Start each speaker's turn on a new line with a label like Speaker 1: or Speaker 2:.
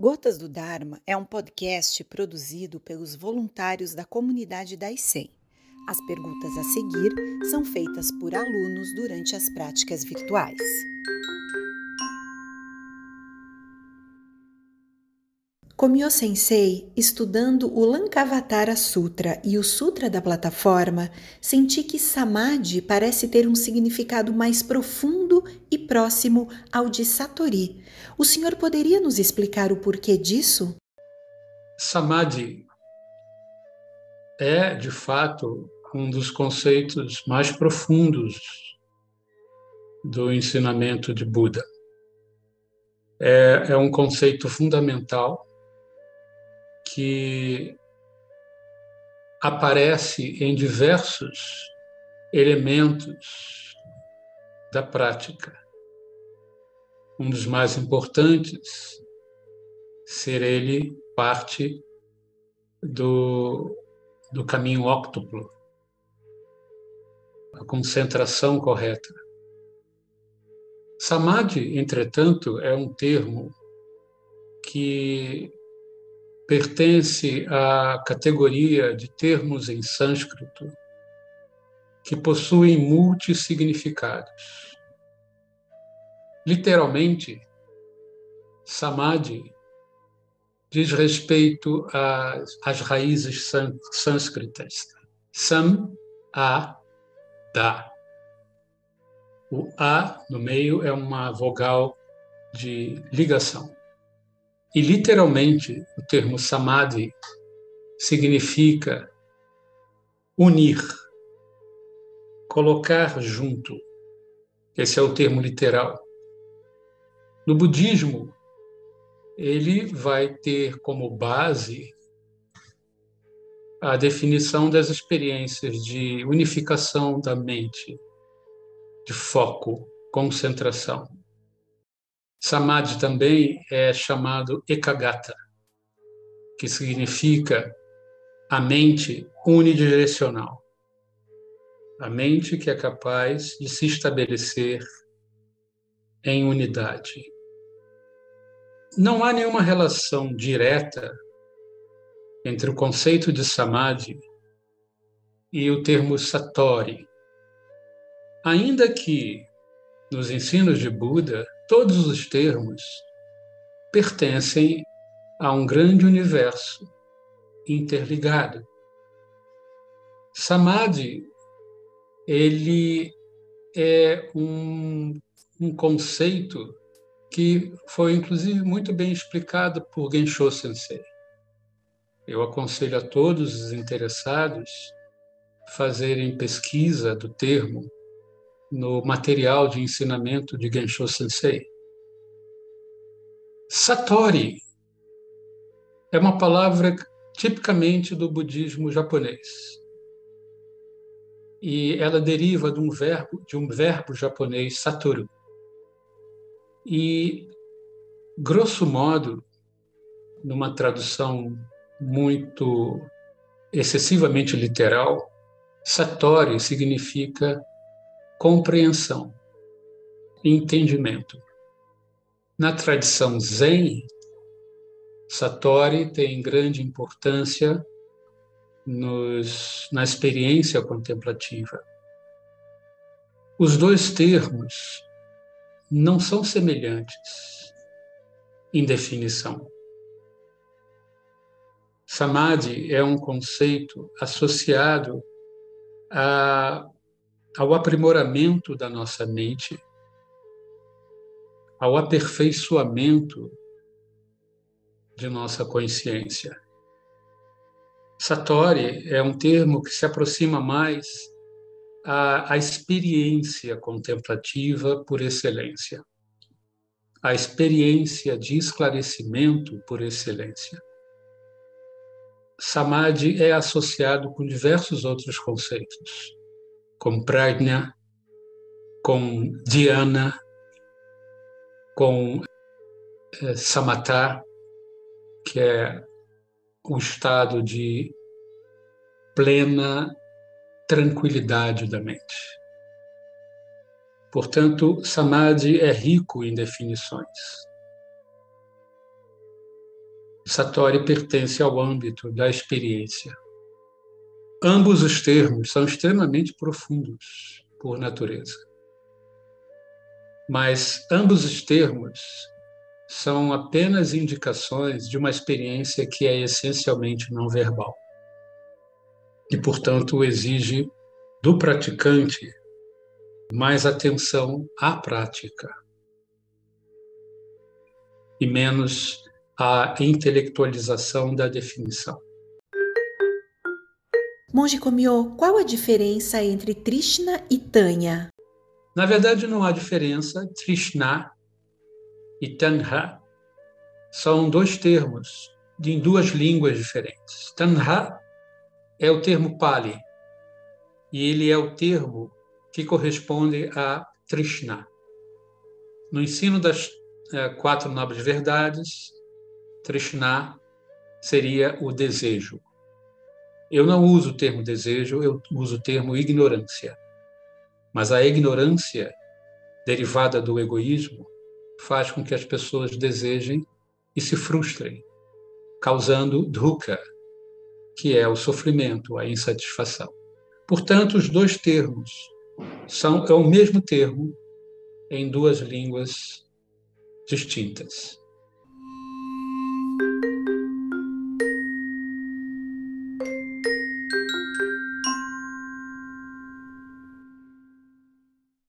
Speaker 1: Gotas do Dharma é um podcast produzido pelos voluntários da comunidade da ICEM. As perguntas a seguir são feitas por alunos durante as práticas virtuais. Komyo Sensei, estudando o Lankavatara Sutra e o Sutra da Plataforma, senti que Samadhi parece ter um significado mais profundo e próximo ao de Satori. O senhor poderia nos explicar o porquê disso?
Speaker 2: Samadhi é, de fato, um dos conceitos mais profundos do ensinamento de Buda. É, é um conceito fundamental que aparece em diversos elementos da prática. Um dos mais importantes ser ele parte do, do caminho óctuplo, a concentração correta. Samadhi, entretanto, é um termo que pertence à categoria de termos em sânscrito que possuem multissignificados. Literalmente, samadhi diz respeito às, às raízes sânscritas. Sam, a, da. O a no meio é uma vogal de ligação. E literalmente o termo samadhi significa unir, colocar junto. Esse é o termo literal. No budismo, ele vai ter como base a definição das experiências de unificação da mente, de foco, concentração. Samadhi também é chamado ekagata, que significa a mente unidirecional. A mente que é capaz de se estabelecer em unidade. Não há nenhuma relação direta entre o conceito de samadhi e o termo satori. Ainda que nos ensinos de Buda todos os termos pertencem a um grande universo interligado. Samadhi, ele é um, um conceito que foi inclusive muito bem explicado por Gensho Sensei. Eu aconselho a todos os interessados fazerem pesquisa do termo no material de ensinamento de Gensho Sensei. Satori é uma palavra tipicamente do budismo japonês. E ela deriva de um verbo, de um verbo japonês satoru. E grosso modo, numa tradução muito excessivamente literal, satori significa compreensão, entendimento. Na tradição Zen, Satori tem grande importância nos, na experiência contemplativa. Os dois termos não são semelhantes em definição. Samadhi é um conceito associado a ao aprimoramento da nossa mente, ao aperfeiçoamento de nossa consciência. Satori é um termo que se aproxima mais à, à experiência contemplativa por excelência, à experiência de esclarecimento por excelência. Samadhi é associado com diversos outros conceitos com Prajna, com Dhyana, com eh, Samatha, que é o estado de plena tranquilidade da mente. Portanto, Samadhi é rico em definições. Satori pertence ao âmbito da experiência. Ambos os termos são extremamente profundos por natureza. Mas ambos os termos são apenas indicações de uma experiência que é essencialmente não verbal. E, portanto, exige do praticante mais atenção à prática e menos à intelectualização da definição.
Speaker 1: Monge Komyo, qual a diferença entre Trishna e Tanya?
Speaker 2: Na verdade, não há diferença. Trishna e Tanha são dois termos em duas línguas diferentes. Tanha é o termo Pali e ele é o termo que corresponde a Trishna. No ensino das é, quatro nobres verdades, Trishna seria o desejo. Eu não uso o termo desejo, eu uso o termo ignorância. Mas a ignorância derivada do egoísmo faz com que as pessoas desejem e se frustrem, causando dukkha, que é o sofrimento, a insatisfação. Portanto, os dois termos são é o mesmo termo em duas línguas distintas.